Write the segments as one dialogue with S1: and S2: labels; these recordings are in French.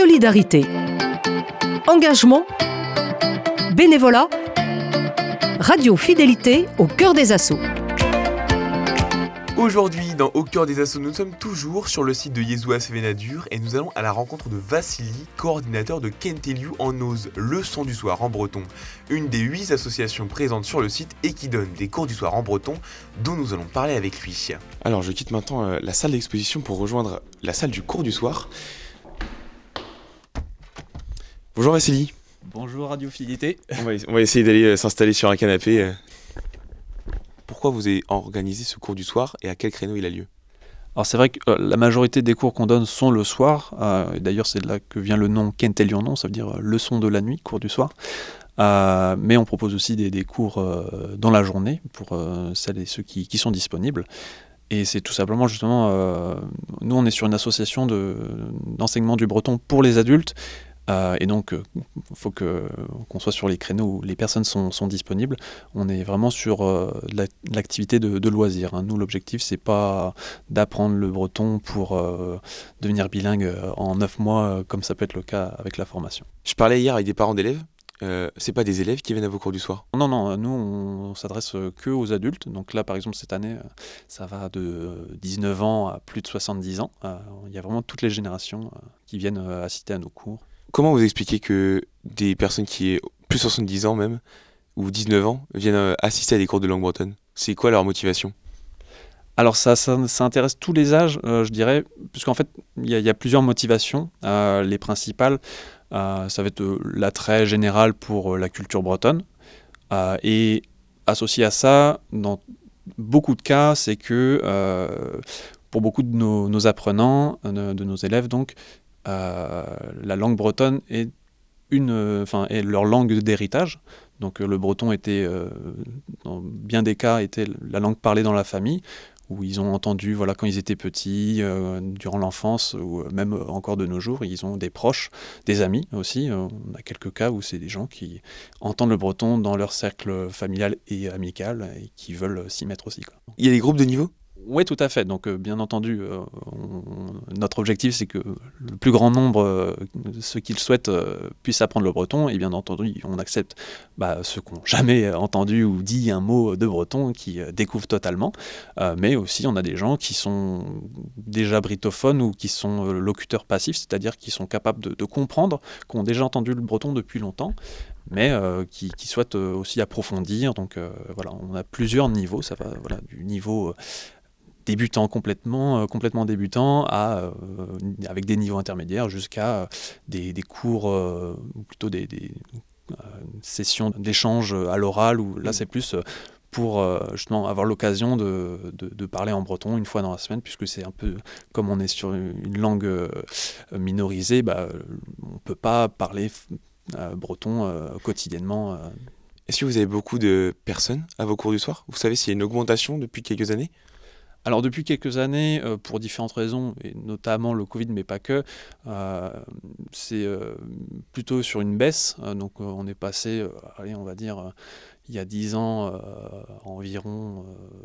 S1: solidarité, engagement, bénévolat, radio fidélité au cœur des assauts.
S2: Aujourd'hui, dans Au cœur des assauts, nous sommes toujours sur le site de Yezua Sevenadur et nous allons à la rencontre de Vassili, coordinateur de Kenteliu en Ose, le son du soir en breton, une des huit associations présentes sur le site et qui donne des cours du soir en breton dont nous allons parler avec lui.
S3: Alors je quitte maintenant euh, la salle d'exposition pour rejoindre la salle du cours du soir. Bonjour Vassili.
S4: Bonjour Radio Fidélité.
S3: On va, on va essayer d'aller euh, s'installer sur un canapé. euh. Pourquoi vous avez organisé ce cours du soir et à quel créneau il a lieu?
S4: Alors c'est vrai que euh, la majorité des cours qu'on donne sont le soir. euh, D'ailleurs c'est de là que vient le nom Kentelion, ça veut dire euh, leçon de la nuit, cours du soir. Mais on propose aussi des, des cours dans la journée pour celles et ceux qui, qui sont disponibles. Et c'est tout simplement justement, nous on est sur une association de- d'enseignement du breton pour les adultes. Euh, et donc, il faut que- qu'on soit sur les créneaux où les personnes sont, sont disponibles. On est vraiment sur euh, l'activité de, de loisir. hein. Nous, l'objectif, c'est pas d'apprendre le breton pour euh, devenir bilingue euh, en neuf mois, euh, comme ça peut être le cas avec la formation.
S3: Je parlais hier avec des parents d'élèves. Euh, c'est pas des élèves qui viennent à vos cours du soir?
S4: Non, non, nous, on, s'adresse euh, que aux adultes. Donc là, par exemple, cette année, euh, ça va de euh, 19 ans à plus de 70 ans. Euh, Il y a vraiment toutes les générations euh, qui viennent euh, assister à nos cours.
S3: Comment vous expliquez que des personnes qui ont plus de 70 ans même, ou 19 ans, viennent euh, assister à des cours de langue bretonne? C'est quoi leur motivation?
S4: Alors ça, ça, intéresse tous les âges, euh, je dirais, puisqu'en fait, il y, a- plusieurs motivations. Euh, les principales, ça va être l'attrait général pour la culture bretonne. Et associé à ça, dans beaucoup de cas, c'est que pour beaucoup de nos, apprenants, euh, de nos élèves, donc, la langue bretonne est, une, euh, est leur langue d'héritage. Donc euh, le breton était, euh, dans bien des cas, était la langue parlée dans la famille où ils ont entendu, voilà, quand ils étaient petits, euh, durant l'enfance, ou même euh, encore de nos jours, ils ont des proches, des amis aussi. Euh, on a quelques cas où c'est des gens qui entendent le breton dans leur cercle familial et amical et qui veulent s'y mettre aussi. Quoi.
S3: Il y a des groupes de niveau?
S4: Oui, tout à fait. Donc, euh, bien entendu, euh, notre objectif, c'est que le plus grand nombre, euh, ceux qui le souhaitent, puissent apprendre le breton. Et bien entendu, on accepte bah, ceux qui n'ont jamais entendu ou dit un mot de breton, qui découvrent totalement. Mais aussi, on a des gens qui sont déjà britophones ou qui sont locuteurs passifs, c'est-à-dire qui sont capables de, comprendre, qui ont déjà entendu le breton depuis longtemps mais qui, souhaitent aussi approfondir. Donc voilà, on a plusieurs niveaux. Ça va voilà, du niveau débutant complètement, euh, complètement débutant, euh, avec des niveaux intermédiaires, jusqu'à euh, des, des cours, ou plutôt des, sessions d'échange à l'oral, où là c'est plus pour justement avoir l'occasion de, parler en breton une fois dans la semaine, puisque c'est un peu comme on est sur une langue minorisée, bah, on ne peut pas parler breton quotidiennement.
S3: Est-ce que vous avez beaucoup de personnes à vos cours du soir? Vous savez s'il y a une augmentation depuis quelques années?
S4: Alors depuis quelques années, euh, pour différentes raisons, et notamment le Covid, mais pas que, euh, c'est euh, plutôt sur une baisse. Donc on est passé, allez, on va dire, il y a 10 ans, environ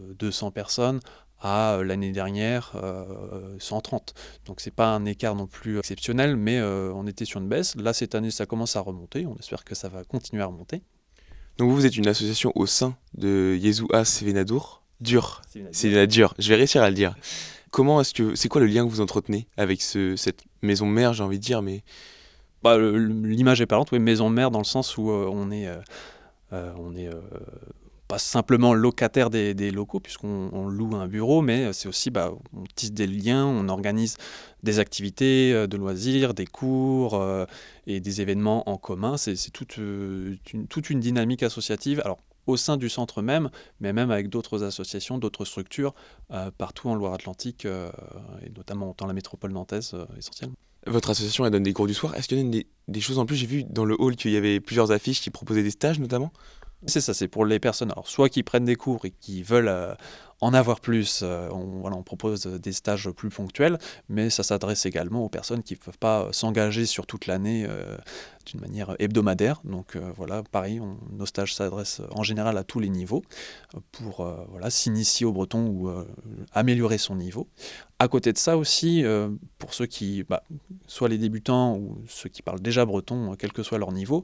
S4: euh, 200 personnes à l'année dernière euh, 130. Donc c'est pas un écart non plus exceptionnel, mais on était sur une baisse. Là cette année ça commence à remonter, on espère que ça va continuer à remonter.
S3: Donc vous, vous êtes une association au sein de Yezua Sevenadur Dur. C'est la dur. Je vais réussir à le dire. Comment est-ce que c'est quoi le lien que vous entretenez avec ce, cette maison mère, j'ai envie de dire, mais
S4: Bah, L'image est parlante, oui, maison mère dans le sens où euh, on est, euh, euh, on est euh, pas simplement locataire des, des locaux puisqu'on on loue un bureau, mais c'est aussi bah, on tisse des liens, on organise des activités de loisirs, des cours et des événements en commun. C'est toute, une, toute une dynamique associative. Alors au sein du centre même, mais même avec d'autres associations, d'autres structures, euh, partout en Loire-Atlantique, euh, et notamment dans la métropole nantaise euh, essentiellement.
S3: votre association elle donne des cours du soir Est-ce qu'il y a des, des choses en plus? J'ai vu dans le hall qu'il y avait plusieurs affiches qui proposaient des stages notamment?
S4: C'est ça, c'est pour les personnes, alors soit qui prennent des cours et qui veulent en avoir plus, euh, on, propose des stages plus ponctuels, mais ça s'adresse également aux personnes qui ne peuvent pas s'engager sur toute l'année euh, d'une manière hebdomadaire. Donc euh, voilà, pareil, nos stages s'adressent en général à tous les niveaux pour s'initier au breton ou améliorer son niveau. À côté de ça aussi, pour ceux qui, bah, soit les débutants ou ceux qui parlent déjà breton, quel que soit leur niveau,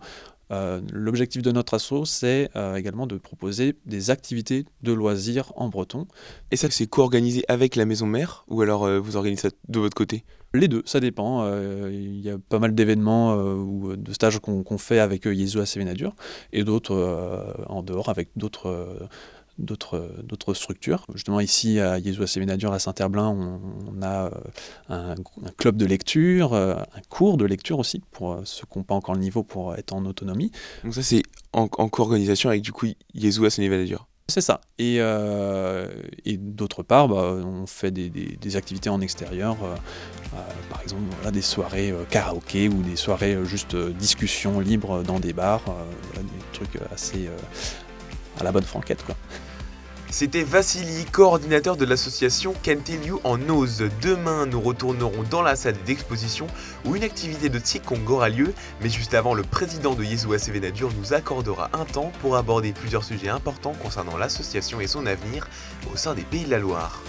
S4: euh, l'objectif de notre asso, c'est euh, également de proposer des activités de loisirs en breton.
S3: Et ça, c'est co-organisé avec la maison mère ou alors euh, vous organisez ça de votre côté?
S4: Les deux, ça dépend. Il y a pas mal d'événements ou de stages qu'on fait avec Yezu à Sévénadur et d'autres en dehors avec d'autres d'autres structures. Justement, ici, à à Séménadur, à Saint-Herblain, on, a euh, un, club de lecture, euh, un cours de lecture aussi, pour euh, ceux qui n'ont pas encore le niveau pour être en autonomie.
S3: Donc ça, c'est en, co-organisation avec, du coup, Séménadur
S4: c'est ça. Et, et d'autre part, bah, on fait des, activités en extérieur, par exemple des soirées karaoké ou des soirées juste discussion libre dans des bars, des trucs assez à la bonne franquette. quoi.
S2: C'était Vassili, coordinateur de l'association Kentelyu en Ose. Demain, nous retournerons dans la salle d'exposition où une activité de Tsikong aura lieu, mais juste avant, le président de Yezhou Sevenadur nous accordera un temps pour aborder plusieurs sujets importants concernant l'association et son avenir au sein des Pays de la Loire.